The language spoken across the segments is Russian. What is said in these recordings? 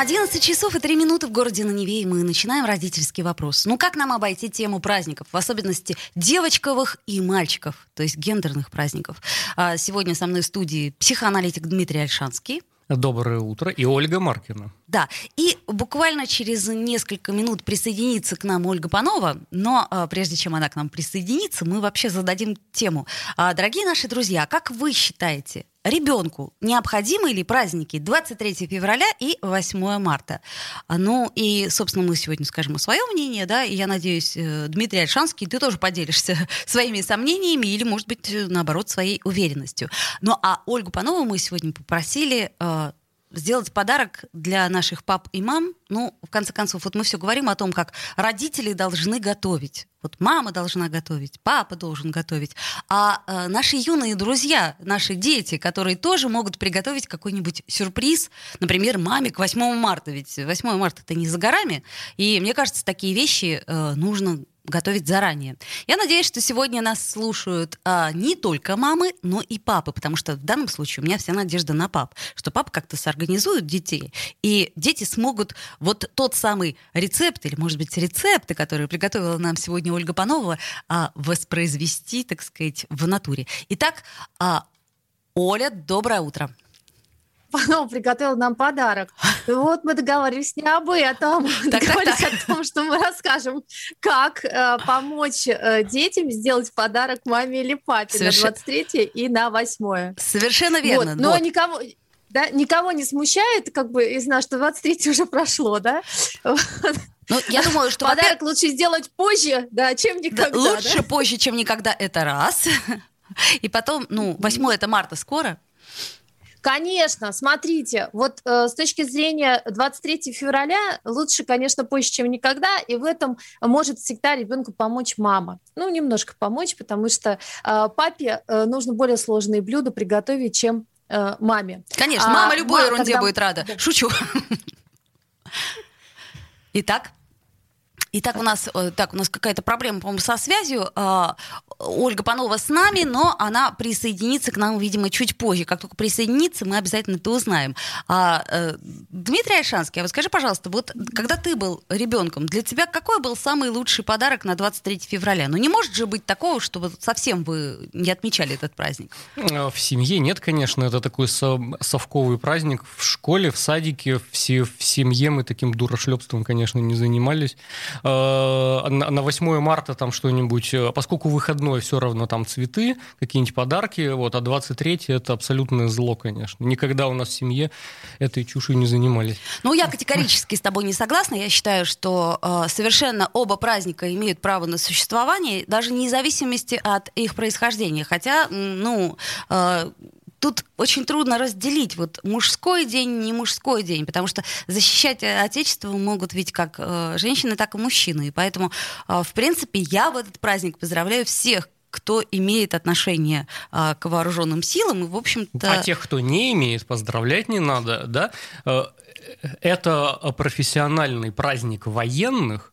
11 часов и 3 минуты в городе на Неве, и мы начинаем родительский вопрос. Ну, как нам обойти тему праздников, в особенности девочковых и мальчиков, то есть гендерных праздников? А, сегодня со мной в студии психоаналитик Дмитрий Альшанский. Доброе утро. И Ольга Маркина. Да, и буквально через несколько минут присоединится к нам Ольга Панова, но а, прежде чем она к нам присоединится, мы вообще зададим тему. А, дорогие наши друзья, как вы считаете, ребенку необходимы ли праздники 23 февраля и 8 марта? А, ну и, собственно, мы сегодня скажем свое мнение, да, и я надеюсь, э, Дмитрий Альшанский, ты тоже поделишься своими сомнениями или, может быть, наоборот, своей уверенностью. Ну а Ольгу Панову мы сегодня попросили э, сделать подарок для наших пап и мам. Ну, в конце концов, вот мы все говорим о том, как родители должны готовить. Вот мама должна готовить, папа должен готовить. А э, наши юные друзья, наши дети, которые тоже могут приготовить какой-нибудь сюрприз, например, маме к 8 марта. Ведь 8 марта это не за горами. И мне кажется, такие вещи э, нужно готовить заранее. Я надеюсь, что сегодня нас слушают а, не только мамы, но и папы, потому что в данном случае у меня вся надежда на пап, что папа как-то сорганизует детей, и дети смогут вот тот самый рецепт, или, может быть, рецепты, которые приготовила нам сегодня Ольга Панова, а, воспроизвести, так сказать, в натуре. Итак, а, Оля, доброе утро. Панова приготовил нам подарок. И вот мы договорились не об этом, так, договорились так, так. о том, что мы расскажем, как э, помочь э, детям сделать подарок маме или папе Соверш... на 23 и на 8. Совершенно верно. Вот. Но вот. никого, да, никого не смущает, как бы из нас, что 23 уже прошло, да? Ну, я думаю, что подарок лучше сделать позже, да, чем никогда. Да, лучше да? позже, чем никогда, это раз. И потом, ну, 8 это марта скоро. Конечно, смотрите, вот э, с точки зрения 23 февраля лучше, конечно, позже, чем никогда, и в этом может всегда ребенку помочь мама. Ну, немножко помочь, потому что э, папе э, нужно более сложные блюда приготовить, чем э, маме. Конечно, а, мама любой мама, ерунде когда... будет рада. Шучу. Итак? Итак, у нас, э, так, у нас какая-то проблема, по-моему, со связью. А, Ольга Панова с нами, но она присоединится к нам, видимо, чуть позже. Как только присоединится, мы обязательно это узнаем. А, э, Дмитрий Альшанский, а вот скажи, пожалуйста, вот когда ты был ребенком, для тебя какой был самый лучший подарок на 23 февраля? Ну, не может же быть такого, чтобы совсем вы не отмечали этот праздник? В семье нет, конечно. Это такой совковый праздник. В школе, в садике, все, в семье мы таким дурошлепством, конечно, не занимались. Э, на 8 марта там что-нибудь, э, поскольку выходной все равно там цветы, какие-нибудь подарки, вот, а 23 это абсолютное зло, конечно. Никогда у нас в семье этой чушью не занимались. Ну, я категорически с тобой не согласна. Я считаю, что э, совершенно оба праздника имеют право на существование, даже вне зависимости от их происхождения. Хотя, ну, э, тут очень трудно разделить вот мужской день, не мужской день, потому что защищать Отечество могут ведь как э, женщины, так и мужчины. И поэтому, э, в принципе, я в этот праздник поздравляю всех, кто имеет отношение э, к вооруженным силам, и, в общем-то... А тех, кто не имеет, поздравлять не надо, да? Э, это профессиональный праздник военных,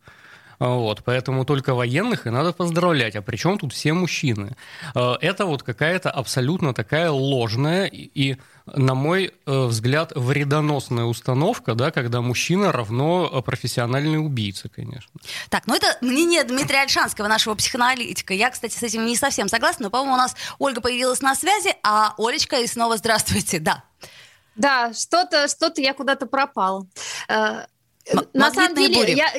вот, поэтому только военных и надо поздравлять. А причем тут все мужчины? Э, это вот какая-то абсолютно такая ложная и, на мой э, взгляд, вредоносная установка, да, когда мужчина равно э, профессиональный убийца, конечно. Так, ну это мнение Дмитрия Альшанского, нашего психоаналитика. Я, кстати, с этим не совсем согласна, но, по-моему, у нас Ольга появилась на связи, а Олечка, и снова здравствуйте, да. Да, что-то что я куда-то пропал. На самом деле, бури. я,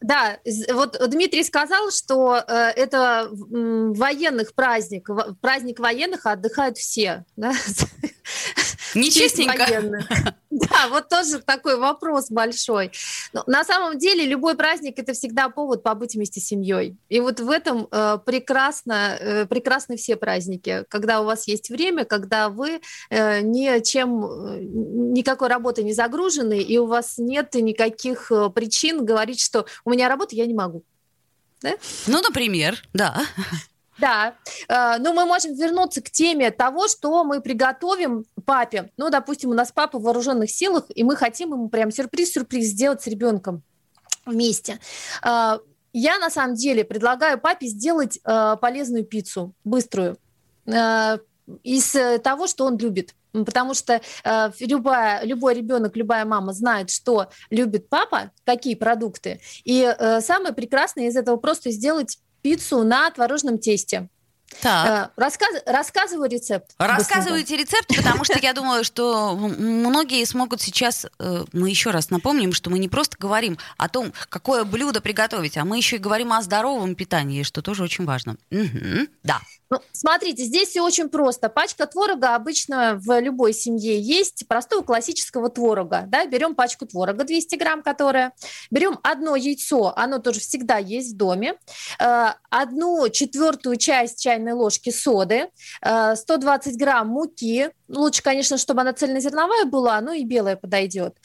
да, вот Дмитрий сказал, что э, это военных праздник, праздник военных, а отдыхают все. Да? Нечестненько. Да, вот тоже такой вопрос большой. Но на самом деле любой праздник это всегда повод побыть вместе с семьей. И вот в этом э, прекрасно, э, прекрасны все праздники, когда у вас есть время, когда вы э, ничем, э, никакой работы не загружены, и у вас нет никаких э, причин говорить, что у меня работа, я не могу. Да? Ну, например, да. Да, э, но мы можем вернуться к теме того, что мы приготовим папе. Ну, допустим, у нас папа в вооруженных силах, и мы хотим ему прям сюрприз-сюрприз сделать с ребенком вместе. Э, я на самом деле предлагаю папе сделать э, полезную пиццу, быструю, из того, что он любит. Потому что э, любая, любой ребенок, любая мама знает, что любит папа, какие продукты. И э, самое прекрасное из этого просто сделать пиццу на творожном тесте. Так. Э, рассказ, рассказываю рецепт. Рассказывайте рецепт, потому что я думаю, что многие смогут сейчас... Э, мы еще раз напомним, что мы не просто говорим о том, какое блюдо приготовить, а мы еще и говорим о здоровом питании, что тоже очень важно. Угу. Да. Ну, смотрите, здесь все очень просто. Пачка творога обычно в любой семье есть простого классического творога. Да? Берем пачку творога 200 грамм, которая. Берем одно яйцо, оно тоже всегда есть в доме. Э, одну четвертую часть чайной ложки соды, 120 э, грамм муки. Лучше, конечно, чтобы она цельнозерновая была, но и белая подойдет.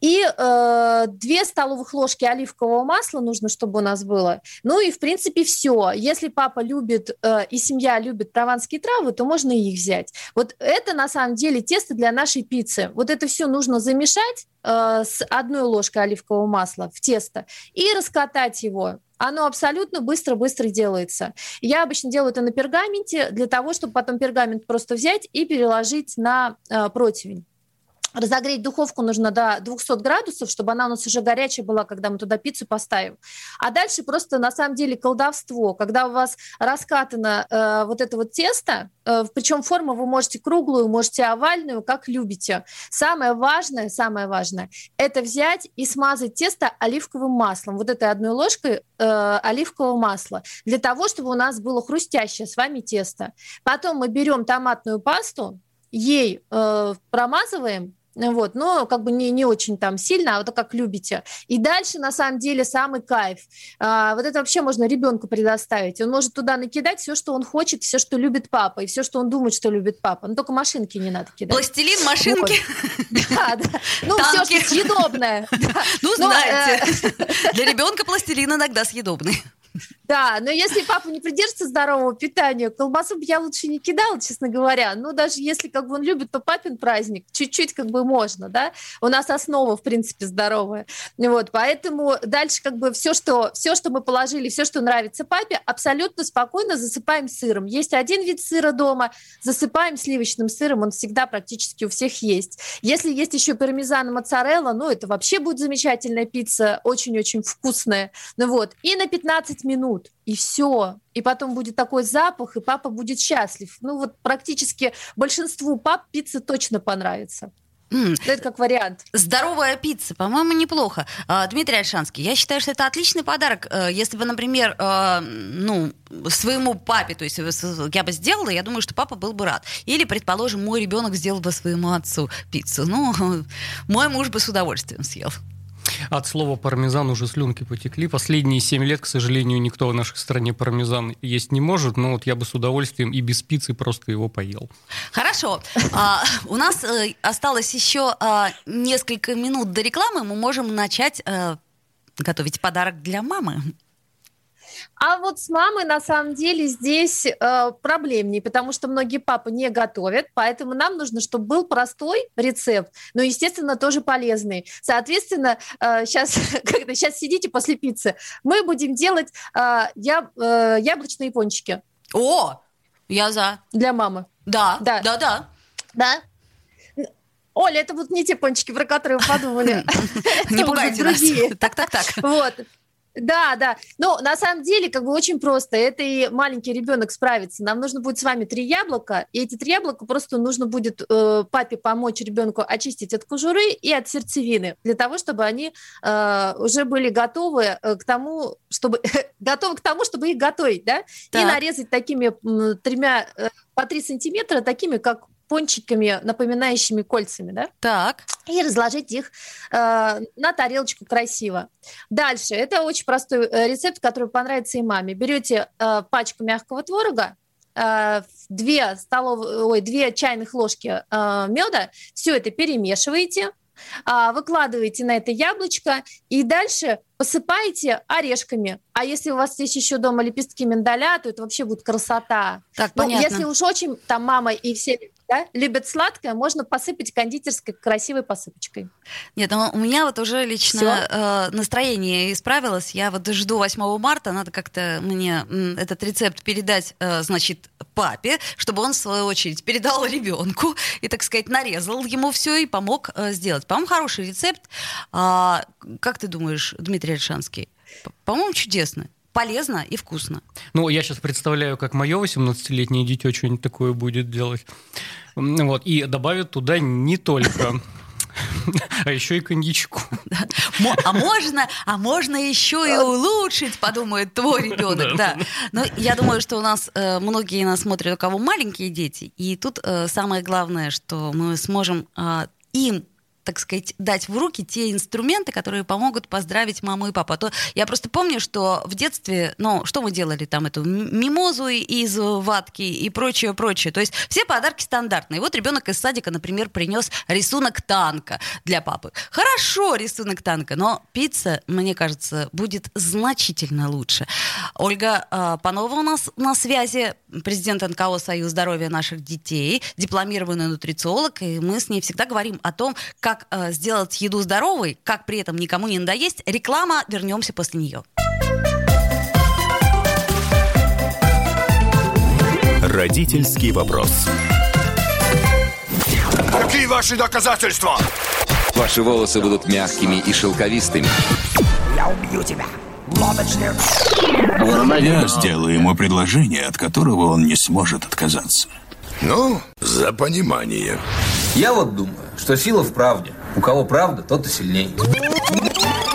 И э, 2 столовых ложки оливкового масла нужно, чтобы у нас было. Ну и, в принципе, все. Если папа любит э, и семья любит прованские травы, то можно их взять. Вот это, на самом деле, тесто для нашей пиццы. Вот это все нужно замешать э, с одной ложкой оливкового масла в тесто и раскатать его оно абсолютно быстро-быстро делается. Я обычно делаю это на пергаменте для того, чтобы потом пергамент просто взять и переложить на э, противень. Разогреть духовку нужно до 200 градусов, чтобы она у нас уже горячая была, когда мы туда пиццу поставим. А дальше просто на самом деле колдовство, когда у вас раскатано э, вот это вот тесто, э, причем форму вы можете круглую, можете овальную, как любите. Самое важное, самое важное, это взять и смазать тесто оливковым маслом, вот этой одной ложкой э, оливкового масла, для того, чтобы у нас было хрустящее с вами тесто. Потом мы берем томатную пасту, ей э, промазываем вот, но как бы не, не очень там сильно, а вот как любите. И дальше, на самом деле, самый кайф. А, вот это вообще можно ребенку предоставить. Он может туда накидать все, что он хочет, все, что любит папа, и все, что он думает, что любит папа. Но только машинки не надо кидать. Пластилин, машинки? Да, да. Ну, все, что съедобное. Ну, знаете, э, для ребенка пластилин иногда съедобный. Да, но если папа не придерживается здорового питания, колбасу бы я лучше не кидала, честно говоря. Ну, даже если как бы он любит, то папин праздник, чуть-чуть как бы можно, да. У нас основа, в принципе, здоровая. Вот, поэтому дальше как бы все, что, все, что мы положили, все, что нравится папе, абсолютно спокойно засыпаем сыром. Есть один вид сыра дома, засыпаем сливочным сыром, он всегда практически у всех есть. Если есть еще пармезан и моцарелла, ну, это вообще будет замечательная пицца, очень-очень вкусная. Ну вот, и на 15 минут и все. И потом будет такой запах, и папа будет счастлив. Ну вот практически большинству пап пицца точно понравится. Mm. Это как вариант. Здоровая пицца, по-моему, неплохо. А, Дмитрий Альшанский, я считаю, что это отличный подарок. Э, если бы, например, э, ну, своему папе, то есть я бы сделала, я думаю, что папа был бы рад. Или, предположим, мой ребенок сделал бы своему отцу пиццу. Ну, мой муж бы с удовольствием съел. От слова пармезан уже слюнки потекли. Последние семь лет, к сожалению, никто в нашей стране пармезан есть не может, но вот я бы с удовольствием и без пиццы просто его поел. Хорошо. А, у нас э, осталось еще а, несколько минут до рекламы. Мы можем начать а, готовить подарок для мамы. А вот с мамой на самом деле здесь э, проблемнее, потому что многие папы не готовят, поэтому нам нужно, чтобы был простой рецепт, но, естественно, тоже полезный. Соответственно, э, сейчас, когда сейчас сидите после пиццы, мы будем делать э, яб, э, яблочные пончики. О, я за. Для мамы. Да, да, да, да. Да. Оля, это вот не те пончики, про которые вы подумали. Не пугайте нас. Так, так, так. Вот. Да, да. Но на самом деле, как бы очень просто. Это и маленький ребенок справится. Нам нужно будет с вами три яблока, и эти три яблока просто нужно будет э, папе помочь ребенку очистить от кожуры и от сердцевины, для того, чтобы они э, уже были готовы э, к тому, чтобы готовы к тому, чтобы их готовить, да, так. и нарезать такими э, тремя э, по три сантиметра, такими как пончиками, напоминающими кольцами, да? Так. И разложить их э, на тарелочку красиво. Дальше. Это очень простой э, рецепт, который понравится и маме. Берете э, пачку мягкого творога, э, две столовые, ой, две чайных ложки э, меда, все это перемешиваете, а, выкладываете на это яблочко и дальше посыпаете орешками. А если у вас есть еще дома лепестки миндаля, то это вообще будет красота. Так, ну, понятно. Если уж очень там мама и все да, любят сладкое, можно посыпать кондитерской красивой посыпочкой. Нет, ну, у меня вот уже лично э, настроение исправилось. Я вот жду 8 марта, надо как-то мне этот рецепт передать, э, значит, папе, чтобы он, в свою очередь, передал ребенку и, так сказать, нарезал ему все и помог э, сделать. По-моему, хороший рецепт. А, как ты думаешь, Дмитрий Альшанский? По-моему, чудесно. Полезно и вкусно. Ну, я сейчас представляю, как мое 18-летнее дитё что-нибудь такое будет делать. Вот. И добавит туда не только, а еще и коньячку. Мо- а можно, а можно еще и улучшить, подумает твой ребенок, да. Но я думаю, что у нас э, многие нас смотрят, у кого маленькие дети, и тут э, самое главное, что мы сможем э, им так сказать, дать в руки те инструменты, которые помогут поздравить маму и папу. А то я просто помню, что в детстве, ну, что мы делали там, эту мимозу из ватки и прочее, прочее. То есть все подарки стандартные. Вот ребенок из садика, например, принес рисунок танка для папы. Хорошо, рисунок танка, но пицца, мне кажется, будет значительно лучше. Ольга э, Панова у нас на связи, президент НКО «Союз здоровья наших детей», дипломированный нутрициолог, и мы с ней всегда говорим о том, как э, сделать еду здоровой, как при этом никому не надоесть. Реклама, вернемся после нее. Родительский вопрос. Какие ваши доказательства? Ваши волосы будут мягкими и шелковистыми. Я сделаю ему предложение, от которого он не сможет отказаться. Ну, за понимание. Я вот думаю, что сила в правде. У кого правда, тот и сильней.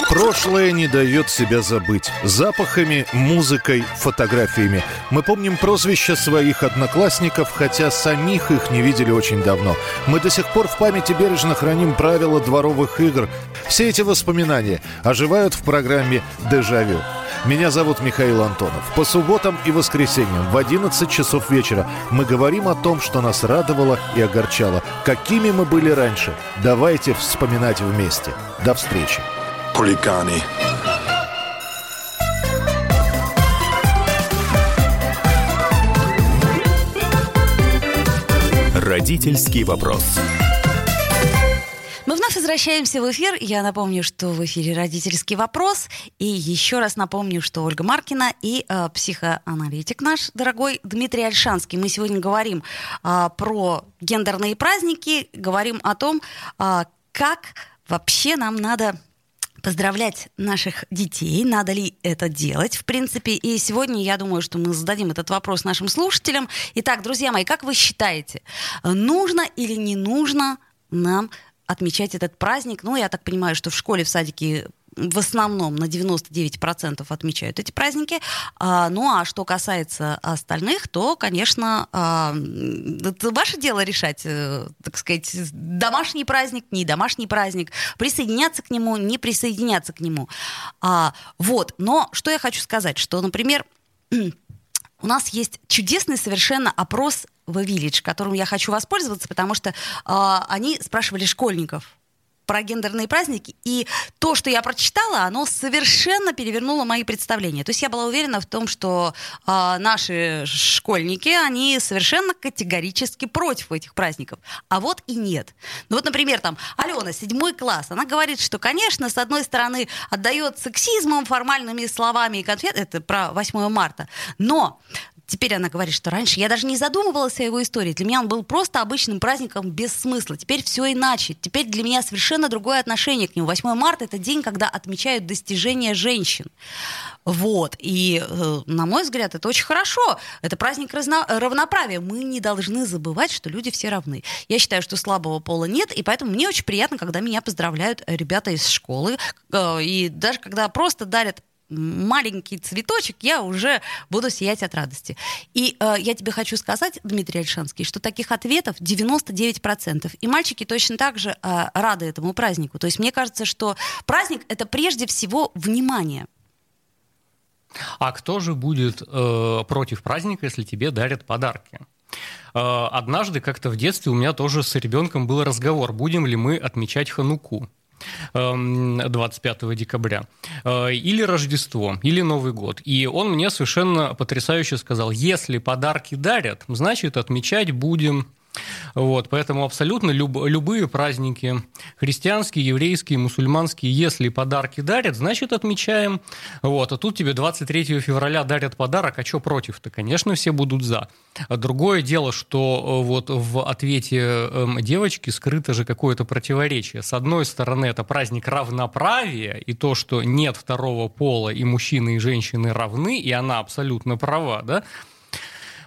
Прошлое не дает себя забыть. Запахами, музыкой, фотографиями. Мы помним прозвища своих одноклассников, хотя самих их не видели очень давно. Мы до сих пор в памяти бережно храним правила дворовых игр. Все эти воспоминания оживают в программе «Дежавю». Меня зовут Михаил Антонов. По субботам и воскресеньям в 11 часов вечера мы говорим о том, что нас радовало и огорчало. Какими мы были раньше. Давайте вспоминать вместе. До встречи. Хулиганы. Родительский вопрос. Возвращаемся в эфир. Я напомню, что в эфире родительский вопрос. И еще раз напомню, что Ольга Маркина и э, психоаналитик наш дорогой Дмитрий Альшанский. Мы сегодня говорим э, про гендерные праздники, говорим о том, э, как вообще нам надо поздравлять наших детей, надо ли это делать, в принципе. И сегодня я думаю, что мы зададим этот вопрос нашим слушателям. Итак, друзья мои, как вы считаете, нужно или не нужно нам отмечать этот праздник? Ну, я так понимаю, что в школе, в садике в основном на 99% отмечают эти праздники. А, ну а что касается остальных, то, конечно, а, это ваше дело решать, э, так сказать, домашний праздник, не домашний праздник, присоединяться к нему, не присоединяться к нему. А, вот, но что я хочу сказать, что, например, у нас есть чудесный совершенно опрос в Village, которым я хочу воспользоваться, потому что э, они спрашивали школьников про гендерные праздники, и то, что я прочитала, оно совершенно перевернуло мои представления. То есть я была уверена в том, что э, наши школьники, они совершенно категорически против этих праздников. А вот и нет. Ну вот, например, там Алена, седьмой класс, она говорит, что, конечно, с одной стороны, отдает сексизмом, формальными словами и конфет, это про 8 марта, но Теперь она говорит, что раньше я даже не задумывалась о его истории. Для меня он был просто обычным праздником без смысла. Теперь все иначе. Теперь для меня совершенно другое отношение к нему. 8 марта — это день, когда отмечают достижения женщин. Вот. И, э, на мой взгляд, это очень хорошо. Это праздник разно- равноправия. Мы не должны забывать, что люди все равны. Я считаю, что слабого пола нет, и поэтому мне очень приятно, когда меня поздравляют ребята из школы. Э, И даже когда просто дарят маленький цветочек, я уже буду сиять от радости. И э, я тебе хочу сказать, Дмитрий Альшанский, что таких ответов 99%. И мальчики точно так же э, рады этому празднику. То есть мне кажется, что праздник — это прежде всего внимание. А кто же будет э, против праздника, если тебе дарят подарки? Э, однажды как-то в детстве у меня тоже с ребенком был разговор, будем ли мы отмечать Хануку. 25 эм, декабря, э, или Рождество, или Новый год. И он мне совершенно потрясающе сказал, если подарки дарят, значит, отмечать будем вот, поэтому абсолютно люб, любые праздники, христианские, еврейские, мусульманские, если подарки дарят, значит отмечаем. Вот, а тут тебе 23 февраля дарят подарок, а что против-то? Конечно, все будут за. А другое дело, что э, вот в ответе эм, девочки скрыто же какое-то противоречие. С одной стороны, это праздник равноправия, и то, что нет второго пола, и мужчины, и женщины равны, и она абсолютно права, да,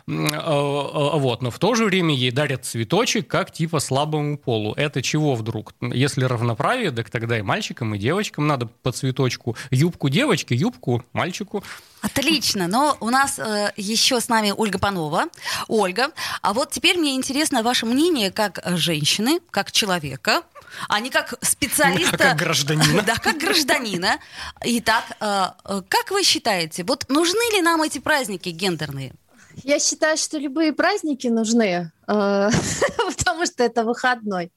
вот, но в то же время ей дарят цветочек как типа слабому полу. Это чего вдруг? Если равноправие, так тогда и мальчикам, и девочкам надо по цветочку. Юбку девочке, юбку мальчику. Отлично, но у нас э, еще с нами Ольга Панова. Ольга, а вот теперь мне интересно ваше мнение как женщины, как человека, а не как специалиста. Как гражданина. Да, как гражданина. Итак, э, как вы считаете, вот нужны ли нам эти праздники гендерные? Я считаю, что любые праздники нужны, э, потому что это выходной.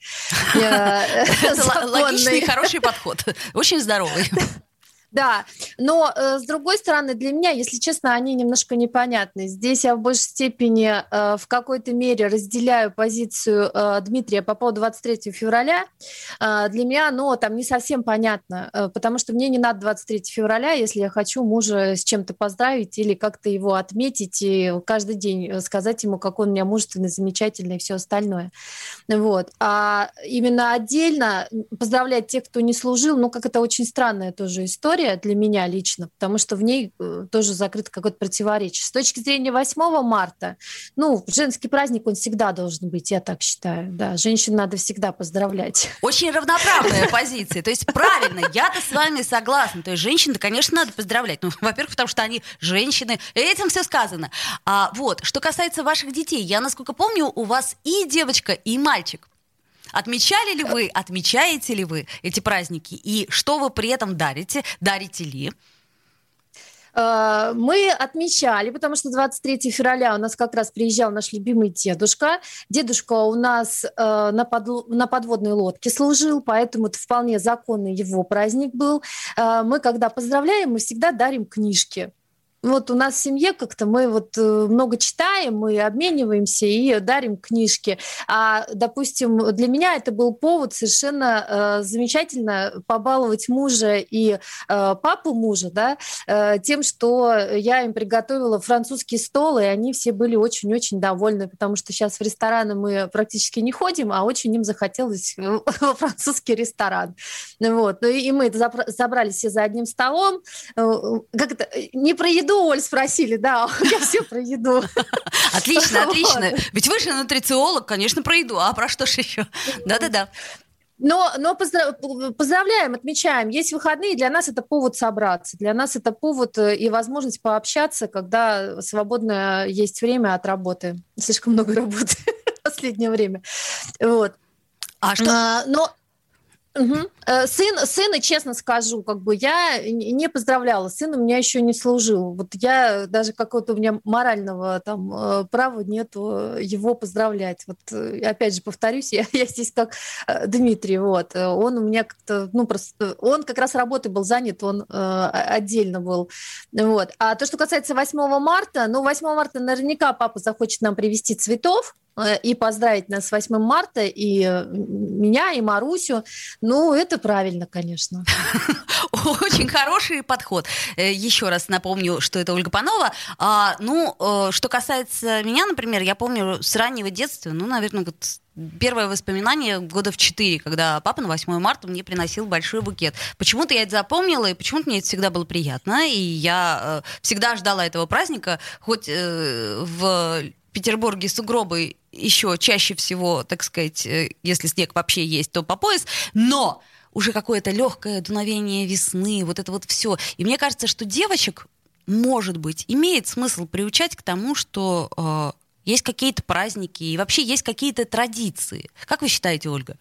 Логичный, хороший подход. Очень здоровый. Да, но э, с другой стороны, для меня, если честно, они немножко непонятны. Здесь я в большей степени э, в какой-то мере разделяю позицию э, Дмитрия по поводу 23 февраля. Э, для меня, ну, там не совсем понятно, э, потому что мне не надо 23 февраля, если я хочу мужа с чем-то поздравить или как-то его отметить и каждый день сказать ему, какой он у меня мужественный, замечательный и все остальное. Вот. А именно отдельно поздравлять тех, кто не служил, ну, как это очень странная тоже история, история для меня лично, потому что в ней э, тоже закрыто какое-то противоречие. С точки зрения 8 марта, ну, женский праздник, он всегда должен быть, я так считаю. Да, женщин надо всегда поздравлять. Очень равноправная позиция. То есть правильно, я-то с вами согласна. То есть женщин, конечно, надо поздравлять. Ну, во-первых, потому что они женщины. Этим все сказано. А вот, что касается ваших детей, я, насколько помню, у вас и девочка, и мальчик. Отмечали ли вы, отмечаете ли вы эти праздники? И что вы при этом дарите? Дарите ли? Э, мы отмечали, потому что 23 февраля у нас как раз приезжал наш любимый дедушка. Дедушка у нас э, на, под, на подводной лодке служил, поэтому это вполне законный его праздник был. Э, мы, когда поздравляем, мы всегда дарим книжки вот у нас в семье как-то мы вот э, много читаем, мы обмениваемся и дарим книжки. А, допустим, для меня это был повод совершенно э, замечательно побаловать мужа и э, папу мужа, да, э, тем, что я им приготовила французский стол, и они все были очень-очень довольны, потому что сейчас в рестораны мы практически не ходим, а очень им захотелось во французский ресторан. Вот. Ну и мы забрались все за одним столом. Э, как это? Не про еду еду, Оль, спросили, да, я все про еду. Отлично, отлично. Ведь вы же нутрициолог, конечно, про еду, а про что же еще? Да-да-да. Но, но поздрав... поздравляем, отмечаем. Есть выходные, для нас это повод собраться. Для нас это повод э, и возможность пообщаться, когда свободно есть время от работы. Слишком много работы в последнее время. Вот. А что? А, но Угу. Сын, сына, честно скажу, как бы я не поздравляла. Сын у меня еще не служил. Вот я даже какого-то у меня морального там э, права нету его поздравлять. Вот э, опять же повторюсь, я, я здесь как Дмитрий, вот. Он у меня как-то, ну просто, он как раз работой был занят, он э, отдельно был. Вот. А то, что касается 8 марта, ну 8 марта наверняка папа захочет нам привезти цветов, и поздравить нас с 8 марта, и э, меня, и Марусю. Ну, это правильно, конечно. Очень хороший подход. Э, еще раз напомню, что это Ольга Панова. А, ну, что касается меня, например, я помню с раннего детства, ну, наверное, вот первое воспоминание года в четыре, когда папа на 8 марта мне приносил большой букет. Почему-то я это запомнила, и почему-то мне это всегда было приятно, и я всегда ждала этого праздника, хоть в Петербурге сугробы еще чаще всего, так сказать, э, если снег вообще есть, то по пояс, но уже какое-то легкое дуновение весны, вот это вот все. И мне кажется, что девочек, может быть, имеет смысл приучать к тому, что э, есть какие-то праздники и вообще есть какие-то традиции. Как вы считаете, Ольга?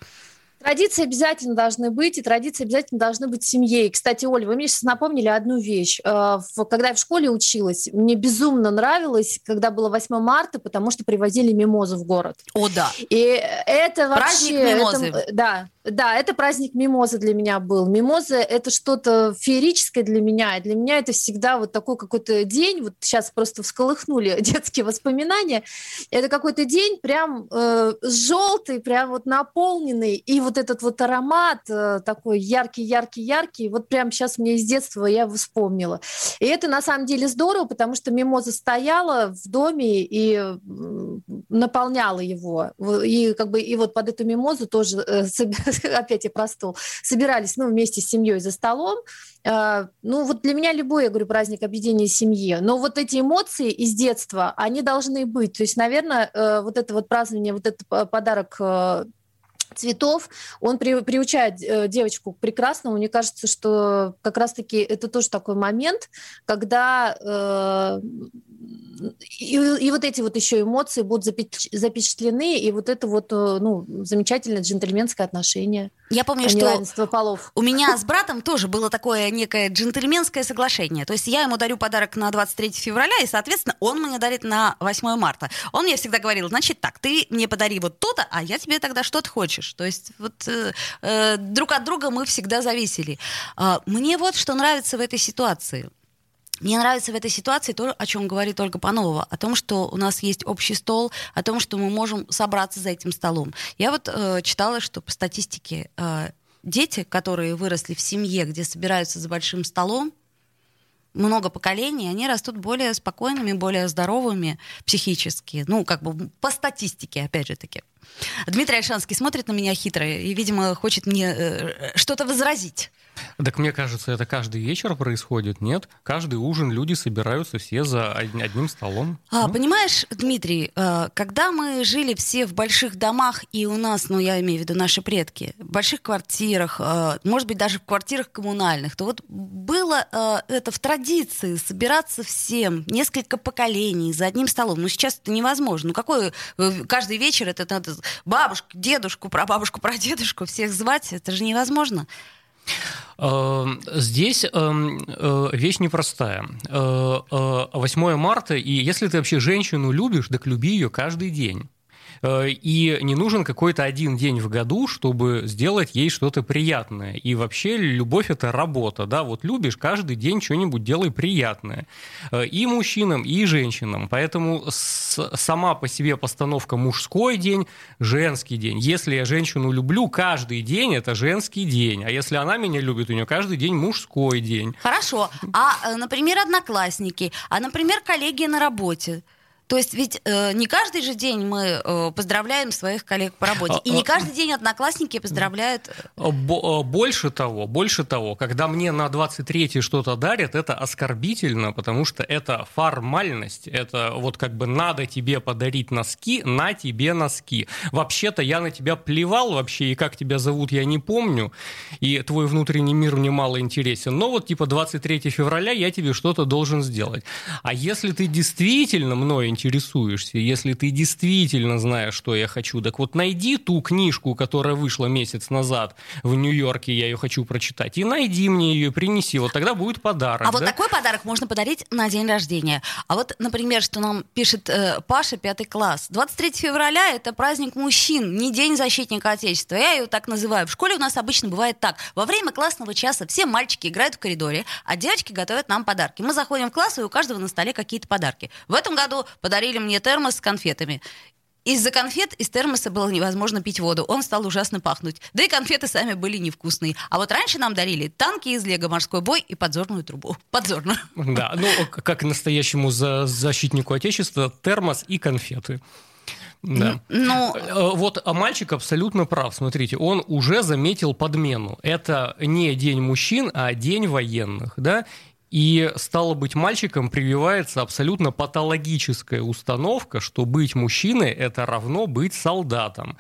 Традиции обязательно должны быть, и традиции обязательно должны быть в семье. И, кстати, Оля, вы мне сейчас напомнили одну вещь. Э, когда я в школе училась, мне безумно нравилось, когда было 8 марта, потому что привозили мимозы в город. О, да. И это вообще... Праздник мимозы. Это, да, да, это праздник мимозы для меня был. Мимоза – это что-то феерическое для меня. И для меня это всегда вот такой какой-то день, вот сейчас просто всколыхнули детские воспоминания. Это какой-то день прям э, желтый, прям вот наполненный. И вот этот вот аромат э, такой яркий-яркий-яркий, вот прям сейчас мне из детства я его вспомнила. И это на самом деле здорово, потому что мимоза стояла в доме и наполняла его. И как бы и вот под эту мимозу тоже э, опять я про стол, собирались, ну, вместе с семьей за столом. А, ну, вот для меня любой, я говорю, праздник объединения семьи. Но вот эти эмоции из детства, они должны быть. То есть, наверное, э, вот это вот празднование, вот этот подарок э, цветов, он при, приучает э, девочку к прекрасному. Мне кажется, что как раз-таки это тоже такой момент, когда э, и, и вот эти вот еще эмоции будут запеч, запечатлены, и вот это вот э, ну, замечательное джентльменское отношение. Я помню, а что полов. у меня с братом тоже было такое некое джентльменское соглашение. То есть я ему дарю подарок на 23 февраля, и, соответственно, он мне дарит на 8 марта. Он мне всегда говорил, значит так, ты мне подари вот то-то, а я тебе тогда что то хочешь. То есть вот э, э, друг от друга мы всегда зависели. Э, мне вот что нравится в этой ситуации. Мне нравится в этой ситуации то, о чем говорит Ольга Панова, о том, что у нас есть общий стол, о том, что мы можем собраться за этим столом. Я вот э, читала, что по статистике э, дети, которые выросли в семье, где собираются за большим столом, много поколений, они растут более спокойными, более здоровыми психически. Ну, как бы по статистике, опять же таки. Дмитрий Альшанский смотрит на меня хитро и, видимо, хочет мне э, что-то возразить. Так мне кажется, это каждый вечер происходит, нет? Каждый ужин люди собираются все за одним столом. А, ну? Понимаешь, Дмитрий, э, когда мы жили все в больших домах, и у нас, ну я имею в виду наши предки, в больших квартирах, э, может быть, даже в квартирах коммунальных, то вот было э, это в традиции собираться всем, несколько поколений за одним столом. Ну сейчас это невозможно. Ну какой каждый вечер это надо бабушку, дедушку, прабабушку, прадедушку всех звать, это же невозможно. Эм, здесь эм, э, вещь непростая. 8 э, э, марта, и если ты вообще женщину любишь, так люби ее каждый день. Э, и не нужен какой-то один день в году, чтобы сделать ей что-то приятное. И вообще любовь – это работа, да, вот любишь, каждый день что-нибудь делай приятное. Э, и мужчинам, и женщинам. Поэтому сама по себе постановка «мужской день», «женский день». Если я женщину люблю, каждый день – это женский день. А если она меня любит, у нее каждый день мужской день. Хорошо. А, э, например, одноклассники, а, например, коллеги на работе – то есть ведь э, не каждый же день мы э, поздравляем своих коллег по работе. И не а, а, каждый день одноклассники поздравляют. Э, больше того, больше того, когда мне на 23-й что-то дарят, это оскорбительно, потому что это формальность. Это вот как бы надо тебе подарить носки, на тебе носки. Вообще-то я на тебя плевал вообще, и как тебя зовут, я не помню. И твой внутренний мир мне мало интересен. Но вот типа 23 февраля я тебе что-то должен сделать. А если ты действительно мной интересен, интересуешься, если ты действительно знаешь, что я хочу, так вот найди ту книжку, которая вышла месяц назад в Нью-Йорке, я ее хочу прочитать, и найди мне ее, принеси, вот тогда будет подарок. А да? вот такой подарок можно подарить на день рождения. А вот, например, что нам пишет э, Паша, пятый класс. 23 февраля – это праздник мужчин, не день защитника Отечества. Я ее так называю. В школе у нас обычно бывает так. Во время классного часа все мальчики играют в коридоре, а девочки готовят нам подарки. Мы заходим в класс, и у каждого на столе какие-то подарки. В этом году подарили мне термос с конфетами. Из-за конфет из термоса было невозможно пить воду. Он стал ужасно пахнуть. Да и конфеты сами были невкусные. А вот раньше нам дарили танки из лего, морской бой и подзорную трубу. Подзорную. Да, ну, как настоящему за защитнику Отечества, термос и конфеты. Да. Но... Э, вот а мальчик абсолютно прав. Смотрите, он уже заметил подмену. Это не день мужчин, а день военных. Да? И, стало быть, мальчикам прививается абсолютно патологическая установка, что быть мужчиной – это равно быть солдатом.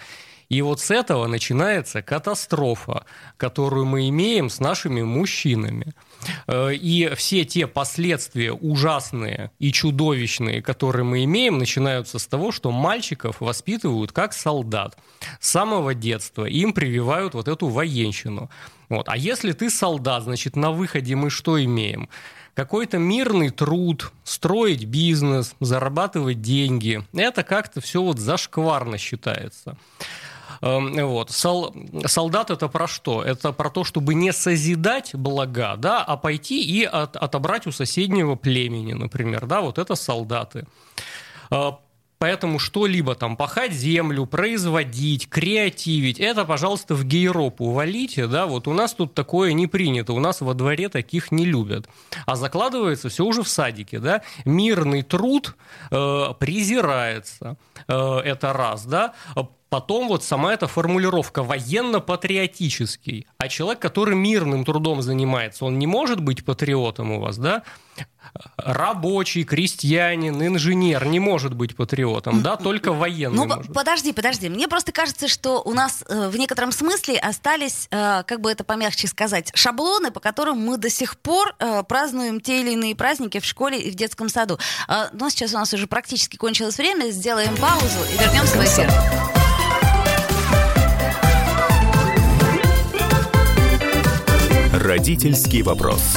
И вот с этого начинается катастрофа, которую мы имеем с нашими мужчинами. Э, и все те последствия ужасные и чудовищные, которые мы имеем, начинаются с того, что мальчиков воспитывают как солдат. С самого детства им прививают вот эту военщину. Вот. А если ты солдат, значит, на выходе мы что имеем? какой-то мирный труд, строить бизнес, зарабатывать деньги. Это как-то все вот зашкварно считается. Эм, вот. Сол, солдат это про что? Это про то, чтобы не созидать блага, да, а пойти и от, отобрать у соседнего племени, например. Да, вот это солдаты. Э, поэтому что-либо там пахать землю, производить, креативить, это, пожалуйста, в гейропу валите, да, вот у нас тут такое не принято, у нас во дворе таких не любят. А закладывается все уже в садике, да, мирный труд э, презирается, э, это раз, да, Потом вот сама эта формулировка военно-патриотический. А человек, который мирным трудом занимается, он не может быть патриотом у вас, да? Рабочий, крестьянин, инженер не может быть патриотом, да, только военный. Ну, может. подожди, подожди. Мне просто кажется, что у нас э, в некотором смысле остались, э, как бы это помягче сказать, шаблоны, по которым мы до сих пор э, празднуем те или иные праздники в школе и в детском саду. Э, но сейчас у нас уже практически кончилось время, сделаем паузу и вернемся в эфир. Родительский вопрос.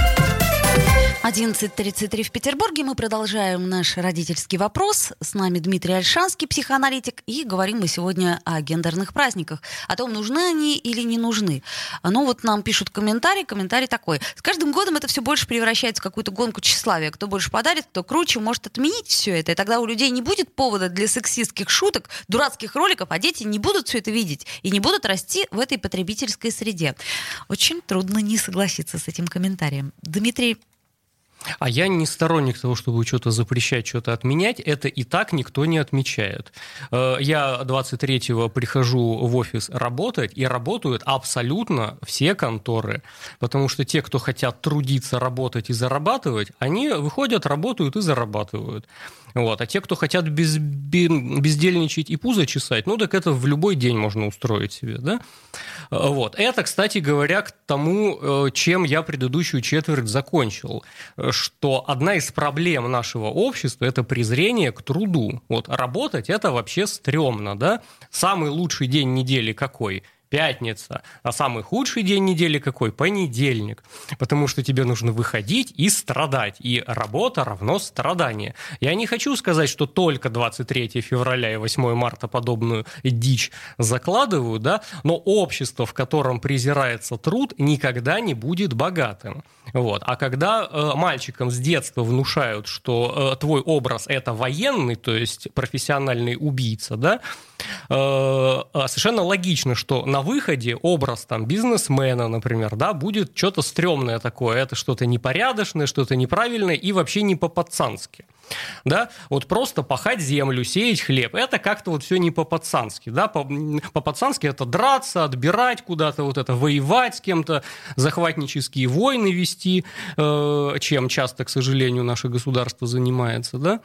11.33 в Петербурге. Мы продолжаем наш родительский вопрос. С нами Дмитрий Альшанский, психоаналитик. И говорим мы сегодня о гендерных праздниках. О том, нужны они или не нужны. Ну вот нам пишут комментарий. Комментарий такой. С каждым годом это все больше превращается в какую-то гонку тщеславия. Кто больше подарит, кто круче, может отменить все это. И тогда у людей не будет повода для сексистских шуток, дурацких роликов, а дети не будут все это видеть и не будут расти в этой потребительской среде. Очень трудно не согласиться с этим комментарием. Дмитрий, а я не сторонник того, чтобы что-то запрещать, что-то отменять. Это и так никто не отмечает. Э, я 23-го прихожу в офис работать, и работают абсолютно все конторы. Потому что те, кто хотят трудиться, работать и зарабатывать, они выходят, работают и зарабатывают. Вот. А те, кто хотят без, бездельничать и пузо чесать, ну так это в любой день можно устроить себе. Да? Вот. Это, кстати говоря, к тому, э, чем я предыдущую четверть закончил, что одна из проблем нашего общества – это презрение к труду. Вот работать – это вообще стрёмно. Да? Самый лучший день недели какой – пятница, а самый худший день недели какой? Понедельник. Потому что тебе нужно выходить и страдать. И работа равно страдание. Я не хочу сказать, что только 23 февраля и 8 марта подобную дичь закладывают, да, но общество, в котором презирается труд, никогда не будет богатым. Вот. А когда э, мальчикам с детства внушают, что э, твой образ это военный, то есть профессиональный убийца, да, совершенно логично, что на выходе образ там бизнесмена, например, да, будет что-то стрёмное такое, это что-то непорядочное, что-то неправильное и вообще не по-пацански. Да, вот просто пахать землю, сеять хлеб, это как-то вот все не по-пацански, да, по-пацански это драться, отбирать куда-то, вот это воевать с кем-то, захватнические войны вести, э, чем часто, к сожалению, наше государство занимается, да,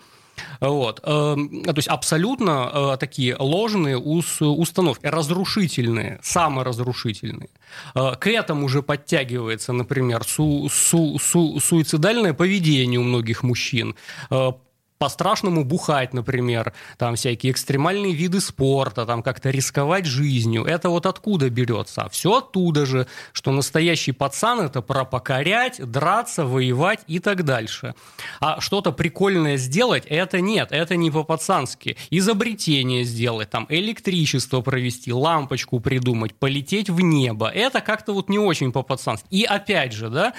вот. Эм, то есть абсолютно э, такие ложные установки, разрушительные, саморазрушительные. Э, к этому же подтягивается, например, су су су суицидальное поведение у многих мужчин, э, по-страшному бухать, например, там всякие экстремальные виды спорта, там как-то рисковать жизнью. Это вот откуда берется? А все оттуда же, что настоящий пацан это про покорять, драться, воевать и так дальше. А что-то прикольное сделать, это нет, это не по-пацански. Изобретение сделать, там электричество провести, лампочку придумать, полететь в небо, это как-то вот не очень по-пацански. И опять же, да,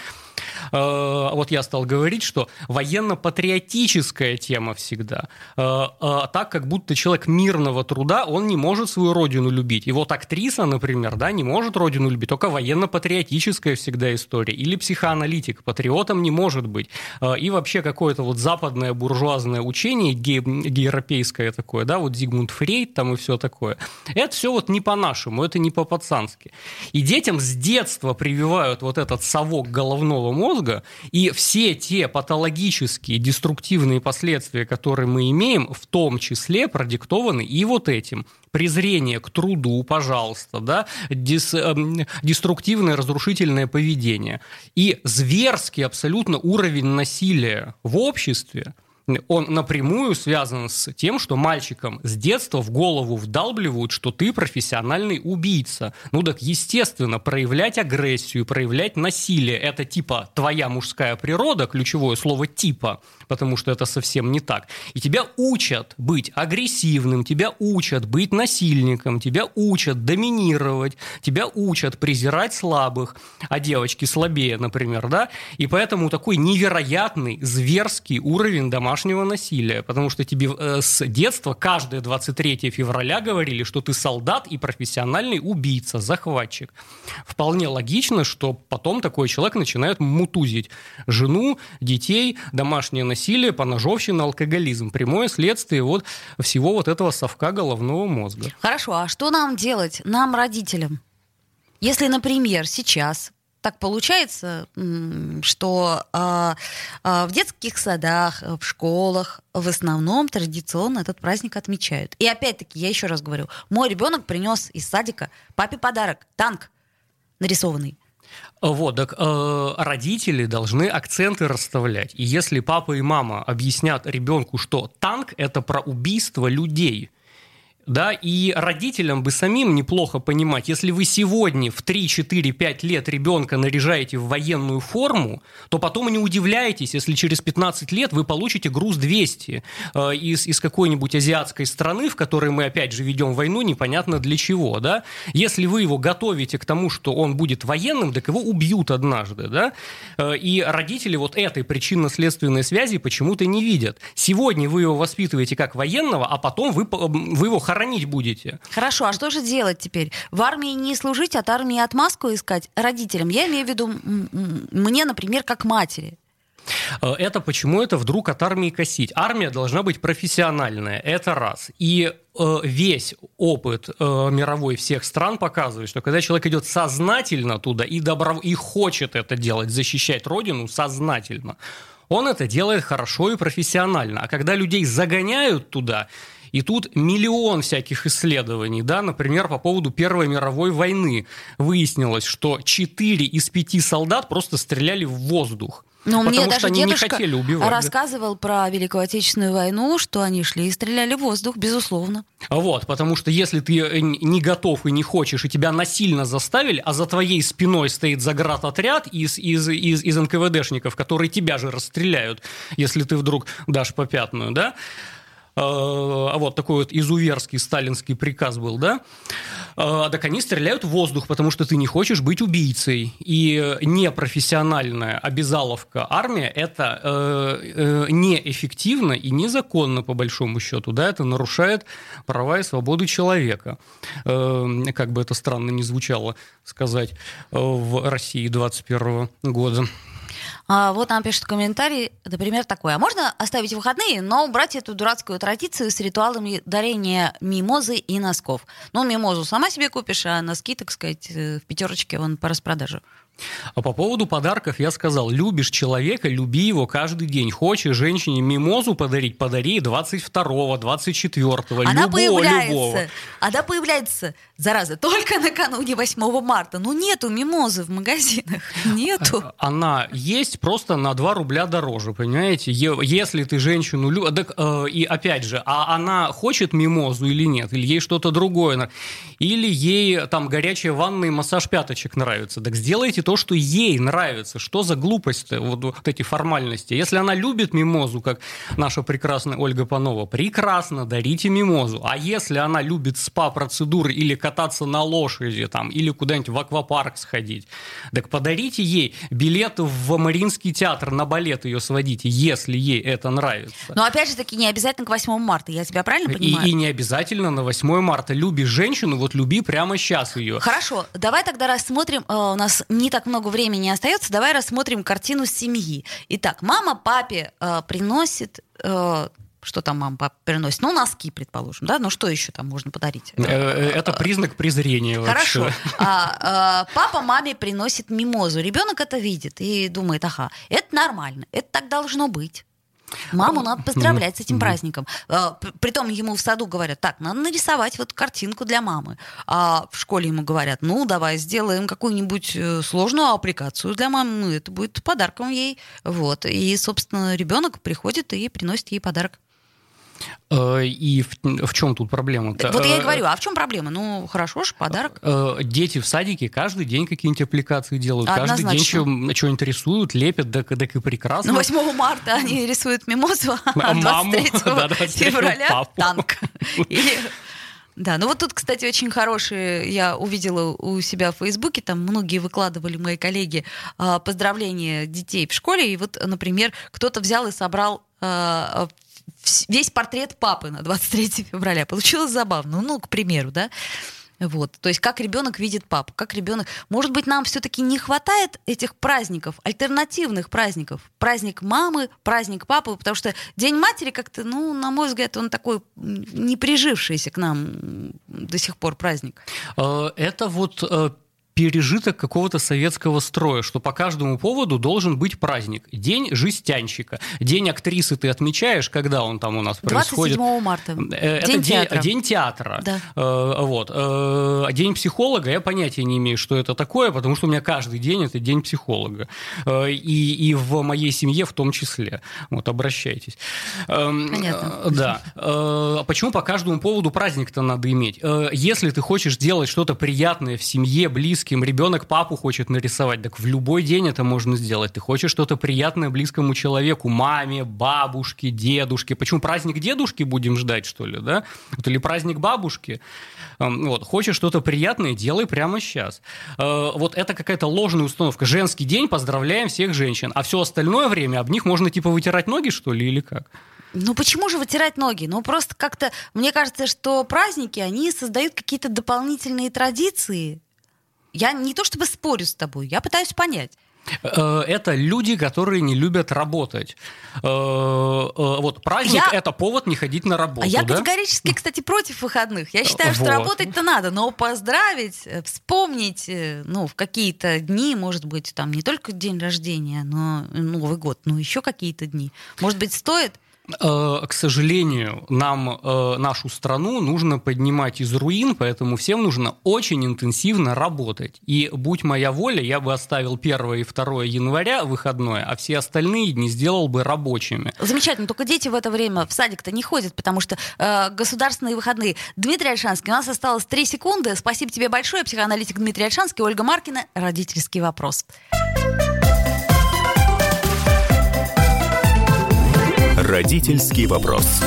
э, вот я стал говорить, что военно-патриотическая тема всегда. Э, э, так, как будто человек мирного труда, он не может свою родину любить. И вот актриса, например, да, не может родину любить, только военно-патриотическая всегда история. Или психоаналитик, патриотом не может быть. Э, и вообще какое-то вот западное буржуазное учение, европейское такое, да, вот Зигмунд Фрейд там и все такое. Это все вот не по-нашему, это не по-пацански. И детям с детства прививают вот этот совок головного мозга, и все те патологические, деструктивные последствия, последствия, которые мы имеем, в том числе продиктованы и вот этим. Презрение к труду, пожалуйста, да, дис, э, деструктивное, разрушительное поведение. И зверский абсолютно уровень насилия в обществе – он напрямую связан с тем, что мальчикам с детства в голову вдалбливают, что ты профессиональный убийца. Ну так, естественно, проявлять агрессию, проявлять насилие – это типа твоя мужская природа, ключевое слово «типа», потому что это совсем не так. И тебя учат быть агрессивным, тебя учат быть насильником, тебя учат доминировать, тебя учат презирать слабых, а девочки слабее, например, да? И поэтому такой невероятный, зверский уровень домашнего домашнего насилия, потому что тебе э, с детства каждое 23 февраля говорили, что ты солдат и профессиональный убийца, захватчик. Вполне логично, что потом такой человек начинает мутузить жену, детей, домашнее насилие, поножовщина, алкоголизм. Прямое следствие вот всего вот этого совка головного мозга. Хорошо, а что нам делать, нам, родителям? Если, например, сейчас так получается, что а, а, в детских садах, в школах в основном традиционно этот праздник отмечают. И опять-таки, я еще раз говорю, мой ребенок принес из садика папе подарок, танк нарисованный. Вот, так э, родители должны акценты расставлять. И если папа и мама объяснят ребенку, что танк это про убийство людей, да, и родителям бы самим неплохо понимать, если вы сегодня в 3, 4, 5 лет ребенка наряжаете в военную форму, то потом не удивляйтесь, если через 15 лет вы получите груз 200 э, из, из какой-нибудь азиатской страны, в которой мы опять же ведем войну, непонятно для чего, да. Если вы его готовите к тому, что он будет военным, так его убьют однажды, да. Э, и родители вот этой причинно-следственной связи почему-то не видят. Сегодня вы его воспитываете как военного, а потом вы, вы его хоронить будете. Хорошо, а что же делать теперь? В армии не служить, от армии отмазку искать родителям? Я имею в виду мне, например, как матери. Э, это почему это вдруг от армии косить? Армия должна быть профессиональная, это раз. И э, весь опыт э, мировой всех стран показывает, что когда человек идет сознательно туда и, добро... и хочет это делать, защищать родину сознательно, он это делает хорошо и профессионально. А когда людей загоняют туда, и тут миллион всяких исследований, да, например, по поводу Первой мировой войны. Выяснилось, что 4 из 5 солдат просто стреляли в воздух. Но потому мне что даже они не хотели убивать. рассказывал да? про Великую Отечественную войну, что они шли и стреляли в воздух, безусловно. Вот, потому что если ты э, не готов и не хочешь, и тебя насильно заставили, а за твоей спиной стоит заградотряд из, из, из, из НКВДшников, которые тебя же расстреляют, если ты вдруг дашь попятную, да, а вот такой вот изуверский сталинский приказ был, да, а, так они стреляют в воздух, потому что ты не хочешь быть убийцей. И непрофессиональная обязаловка армия – это э, э, неэффективно и незаконно, по большому счету. Да, это нарушает права и свободы человека. Э, как бы это странно не звучало сказать в России 21 года. А, вот нам пишет комментарий, например, такой. А можно оставить выходные, но убрать эту дурацкую традицию с ритуалами дарения мимозы и носков? Ну, мимозу сама себе купишь, а носки, так сказать, э, в пятерочке вон по распродаже. А по поводу подарков я сказал, любишь человека, люби его каждый день. Хочешь женщине мимозу подарить, подари 22-го, 24-го, Она любого, появляется, любого. она появляется, зараза, только накануне 8 марта. Ну, нету мимозы в магазинах, нету. Она есть просто на 2 рубля дороже, понимаете? Если ты женщину любишь... и опять же, а она хочет мимозу или нет? Или ей что-то другое? Или ей там горячая ванна и массаж пяточек нравится? Так сделайте то, что ей нравится. Что за глупость вот, вот эти формальности? Если она любит мимозу, как наша прекрасная Ольга Панова, прекрасно, дарите мимозу. А если она любит спа-процедуры или кататься на лошади, там, или куда-нибудь в аквапарк сходить, так подарите ей билет в Мариинский театр, на балет ее сводите, если ей это нравится. Но опять же таки, не обязательно к 8 марта, я тебя правильно И, понимаю? и не обязательно на 8 марта. Любишь женщину, вот люби прямо сейчас ее. Хорошо, давай тогда рассмотрим, э, у нас не так много времени остается, давай рассмотрим картину семьи. Итак, мама папе э, приносит, э, что там мама папе приносит? Ну, носки, предположим, да? Ну, что еще там можно подарить? Э, э, Это признак презрения Хорошо. вообще. А, э, папа маме приносит мимозу. Ребенок это видит и думает, ага, это нормально, это так должно быть. Маму надо поздравлять с этим праздником. Притом ему в саду говорят, так, надо нарисовать вот картинку для мамы. А в школе ему говорят, ну, давай сделаем какую-нибудь э, сложную аппликацию для мамы, ну, это будет подарком ей. Вот. И, собственно, ребенок приходит и приносит ей подарок. Э, И в, в чем тут проблема-то? Вот я и Э, говорю, а в чем проблема? Ну, хорошо же, подарок. э, Дети в садике каждый день какие-нибудь аппликации делают, каждый день Однозначно. что-нибудь рисуют, лепят, так, так и прекрасно. Ну, 8 марта они рисуют мимозу, а А маму, 23 да, 23 февраля папу. танк. Или- Да, ну вот тут, кстати, очень хорошие, я увидела у себя в Фейсбуке, там многие выкладывали мои коллеги а, поздравления детей в школе, и вот, например, кто-то взял и собрал а, весь портрет папы на 23 февраля. Получилось забавно, ну, к примеру, да. Вот, то есть как ребенок видит папу, как ребенок... Может быть, нам все-таки не хватает этих праздников, альтернативных праздников. Праздник мамы, праздник папы, потому что День матери как-то, ну, на мой взгляд, он такой не прижившийся к нам до сих пор праздник. Э, Это вот э, пережиток какого-то советского строя, что по каждому поводу должен быть праздник. День жестянщика. День актрисы ты отмечаешь, когда он там у нас происходит? 27 марта. Э, Это День день, театра. день театра. Да. Э, Вот. Э, День психолога, я понятия не имею, что это такое, потому что у меня каждый день это день психолога. Э, И, и в моей семье в том числе. Вот, обращайтесь. Эм, Понятно. э, Да. Э, Почему по каждому поводу праздник-то надо иметь? Э, Если ты хочешь делать что-то приятное в семье, близким, ребенок папу хочет нарисовать, так в любой день это можно сделать. Ты хочешь что-то приятное близкому человеку, маме, бабушке, дедушке. Почему праздник дедушки будем ждать, что ли, да? Вот, или праздник бабушки. Эм, Вот. Хочешь что-то приятное, делай прямо сейчас. Э, Вот это какая-то ложная установка. Женский день, поздравляем всех женщин. А все остальное время об них можно типа вытирать ноги, что ли, или как? Ну почему же вытирать ноги? Ну просто как-то, мне кажется, что праздники, они создают какие-то дополнительные традиции. Я не то чтобы спорю с тобой, я пытаюсь понять. Э, Это люди, которые не любят работать. Э, э, Вот праздник Я- это повод не ходить на работу. А я да? категорически, кстати, против выходных. Я считаю, что Вот. работать-то надо, но поздравить, вспомнить, ну, в какие-то дни, может быть, там не только день рождения, но Новый год, но еще какие-то дни. Может быть, стоит? Э, К сожалению, нам э, нашу страну нужно поднимать из руин, поэтому всем нужно очень интенсивно работать. И будь моя воля, я бы оставил 1 и 2 января выходное, а все остальные дни сделал бы рабочими. Замечательно, только дети в это время в садик-то не ходят, потому что э, государственные выходные. Дмитрий Альшанский, у нас осталось 3 секунды. Спасибо тебе большое, психоаналитик Дмитрий Альшанский, Ольга Маркина, родительский вопрос. Родительский вопрос.